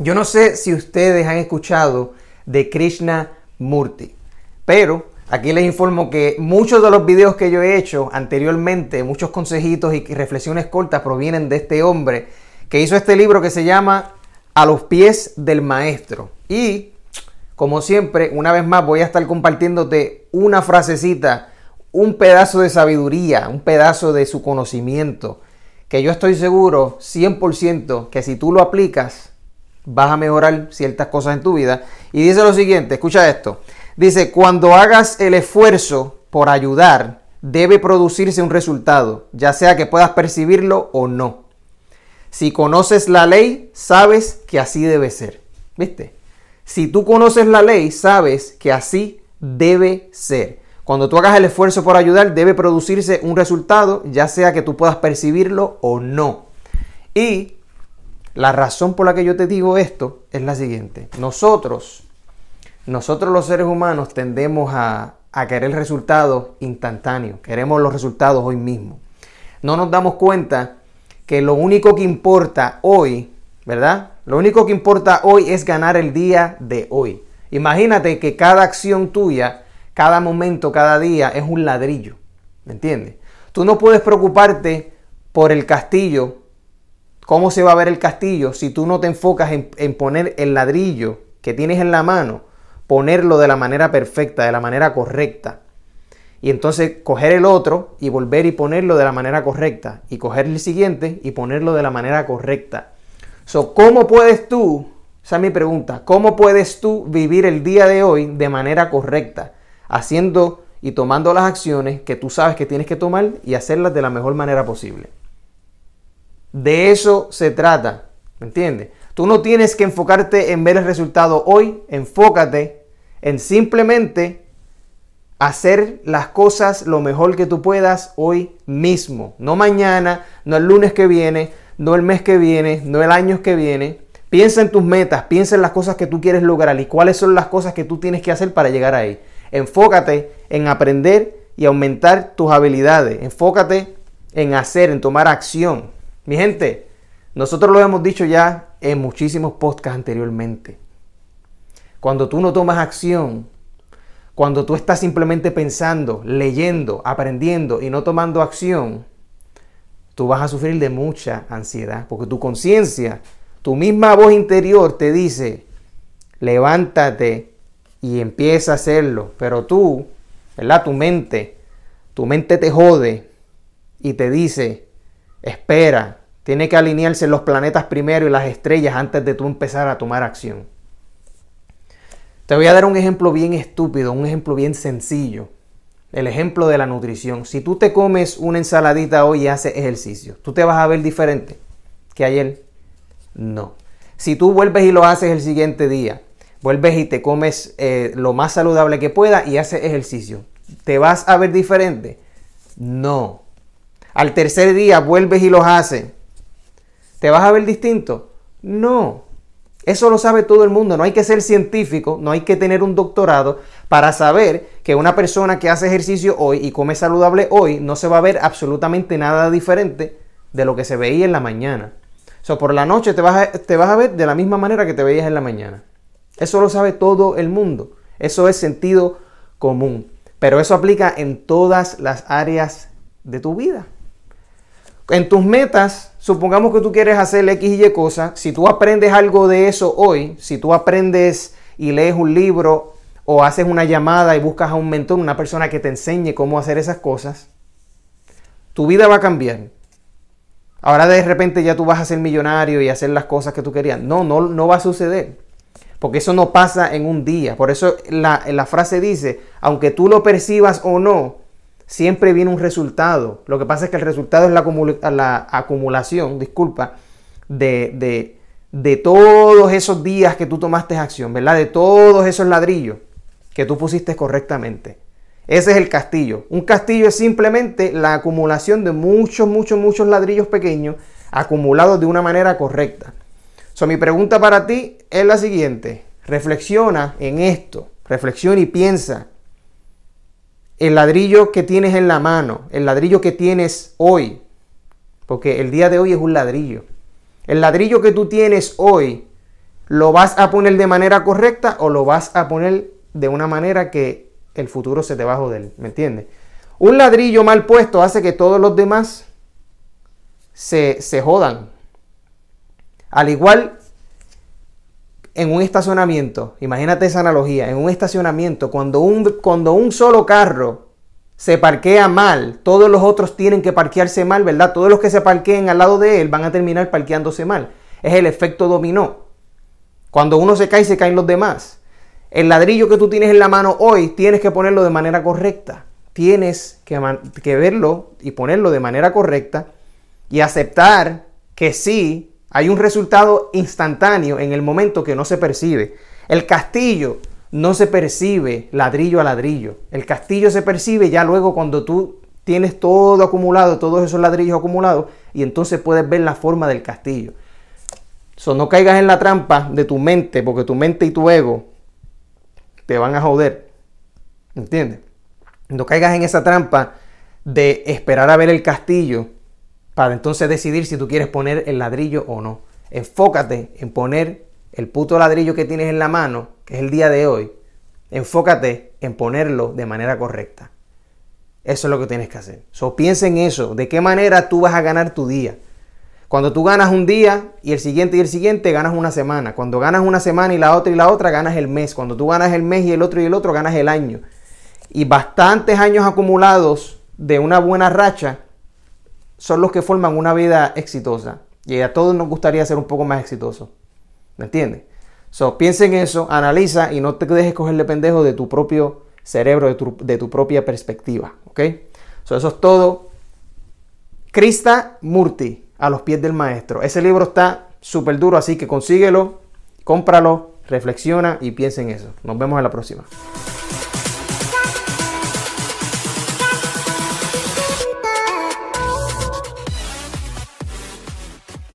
Yo no sé si ustedes han escuchado de Krishna Murti, pero aquí les informo que muchos de los videos que yo he hecho anteriormente, muchos consejitos y reflexiones cortas provienen de este hombre que hizo este libro que se llama A los pies del maestro. Y como siempre, una vez más voy a estar compartiéndote una frasecita, un pedazo de sabiduría, un pedazo de su conocimiento, que yo estoy seguro 100% que si tú lo aplicas, vas a mejorar ciertas cosas en tu vida. Y dice lo siguiente, escucha esto. Dice, cuando hagas el esfuerzo por ayudar, debe producirse un resultado, ya sea que puedas percibirlo o no. Si conoces la ley, sabes que así debe ser. ¿Viste? Si tú conoces la ley, sabes que así debe ser. Cuando tú hagas el esfuerzo por ayudar, debe producirse un resultado, ya sea que tú puedas percibirlo o no. Y la razón por la que yo te digo esto es la siguiente. Nosotros, nosotros los seres humanos tendemos a, a querer resultados instantáneos. Queremos los resultados hoy mismo. No nos damos cuenta que lo único que importa hoy, ¿verdad? Lo único que importa hoy es ganar el día de hoy. Imagínate que cada acción tuya, cada momento, cada día es un ladrillo. ¿Me entiendes? Tú no puedes preocuparte por el castillo, cómo se va a ver el castillo, si tú no te enfocas en, poner el ladrillo que tienes en la mano, ponerlo de la manera perfecta, de la manera correcta. Y entonces coger el otro y volver y ponerlo de la manera correcta. Y coger el siguiente y ponerlo de la manera correcta. So, ¿Cómo puedes tú, esa es mi pregunta, cómo puedes tú vivir el día de hoy de manera correcta? Haciendo y tomando las acciones que tú sabes que tienes que tomar y hacerlas de la mejor manera posible. De eso se trata, ¿me entiendes? Tú no tienes que enfocarte en ver el resultado hoy, enfócate en simplemente hacer las cosas lo mejor que tú puedas hoy mismo, no mañana, no el lunes que viene, no el mes que viene, no el año que viene. Piensa en tus metas, piensa en las cosas que tú quieres lograr y cuáles son las cosas que tú tienes que hacer para llegar ahí. Enfócate en aprender y aumentar tus habilidades. Enfócate en hacer, en tomar acción. Mi gente, nosotros lo hemos dicho ya en muchísimos podcasts anteriormente. Cuando tú no tomas acción, cuando tú estás simplemente pensando, leyendo, aprendiendo y no tomando acción, tú vas a sufrir de mucha ansiedad, porque tu conciencia, tu misma voz interior te dice, levántate y empieza a hacerlo, pero tú, ¿verdad? Tu mente, tu mente te jode y te dice, espera, tiene que alinearse los planetas primero y las estrellas antes de tú empezar a tomar acción. Te voy a dar un ejemplo bien estúpido, un ejemplo bien sencillo. El ejemplo de la nutrición. Si tú te comes una ensaladita hoy y haces ejercicio, ¿tú te vas a ver diferente que ayer? No. Si tú vuelves y lo haces el siguiente día, vuelves y te comes eh, lo más saludable que pueda y haces ejercicio, ¿te vas a ver diferente? No. Al tercer día vuelves y lo haces, ¿te vas a ver distinto? No. Eso lo sabe todo el mundo. No hay que ser científico, no hay que tener un doctorado para saber que una persona que hace ejercicio hoy y come saludable hoy no se va a ver absolutamente nada diferente de lo que se veía en la mañana. So, por la noche te vas, te vas a ver de la misma manera que te veías en la mañana. Eso lo sabe todo el mundo. Eso es sentido común. Pero eso aplica en todas las áreas de tu vida. En tus metas, supongamos que tú quieres hacer X y Y cosas, si tú aprendes algo de eso hoy, si tú aprendes y lees un libro o haces una llamada y buscas a un mentor, una persona que te enseñe cómo hacer esas cosas, tu vida va a cambiar. Ahora de repente ya tú vas a ser millonario y hacer las cosas que tú querías. No, no, no va a suceder. Porque eso no pasa en un día. Por eso la frase dice, aunque tú lo percibas o no, siempre viene un resultado. Lo que pasa es que el resultado es la, acumulación, disculpa, de, de, todos esos días que tú tomaste acción, ¿verdad? De todos esos ladrillos que tú pusiste correctamente. Ese es el castillo. Un castillo es simplemente la acumulación de muchos, muchos, muchos ladrillos pequeños acumulados de una manera correcta. So, mi pregunta para ti es la siguiente. Reflexiona en esto. Reflexiona y piensa el ladrillo que tienes en la mano, el ladrillo que tienes hoy, porque el día de hoy es un ladrillo. El ladrillo que tú tienes hoy, ¿Lo vas a poner de manera correcta o lo vas a poner de una manera que el futuro se te va a joder? ¿Me entiendes? Un ladrillo mal puesto hace que todos los demás se, se jodan. Al igual en un estacionamiento, imagínate esa analogía, en un estacionamiento, cuando un, cuando un solo carro se parquea mal, todos los otros tienen que parquearse mal, ¿verdad? Todos los que se parqueen al lado de él van a terminar parqueándose mal. Es el efecto dominó. Cuando uno se cae, se caen los demás. El ladrillo que tú tienes en la mano hoy, tienes que ponerlo de manera correcta. Tienes que, que verlo y ponerlo de manera correcta y aceptar que sí hay un resultado instantáneo en el momento que no se percibe. El castillo no se percibe ladrillo a ladrillo. El castillo se percibe ya luego cuando tú tienes todo acumulado, todos esos ladrillos acumulados, y entonces puedes ver la forma del castillo. So, no caigas en la trampa de tu mente, porque tu mente y tu ego te van a joder. ¿Entiendes? No caigas en esa trampa de esperar a ver el castillo para entonces decidir si tú quieres poner el ladrillo o no. Enfócate en poner el puto ladrillo que tienes en la mano, que es el día de hoy. Enfócate en ponerlo de manera correcta. Eso es lo que tienes que hacer. So, piensa en eso. ¿De qué manera tú vas a ganar tu día? Cuando tú ganas un día y el siguiente y el siguiente, ganas una semana. Cuando ganas una semana y la otra y la otra, ganas el mes. Cuando tú ganas el mes y el otro y el otro, ganas el año. Y bastantes años acumulados de una buena racha son los que forman una vida exitosa. Y a todos nos gustaría ser un poco más exitosos. ¿Me entiendes? So, piensa en eso, analiza y no te dejes cogerle pendejo de tu propio cerebro, de tu, propia perspectiva. ¿Ok? So, eso es todo. Krista Murti, a los pies del maestro. Ese libro está súper duro, así que consíguelo, cómpralo, reflexiona y piensa en eso. Nos vemos en la próxima.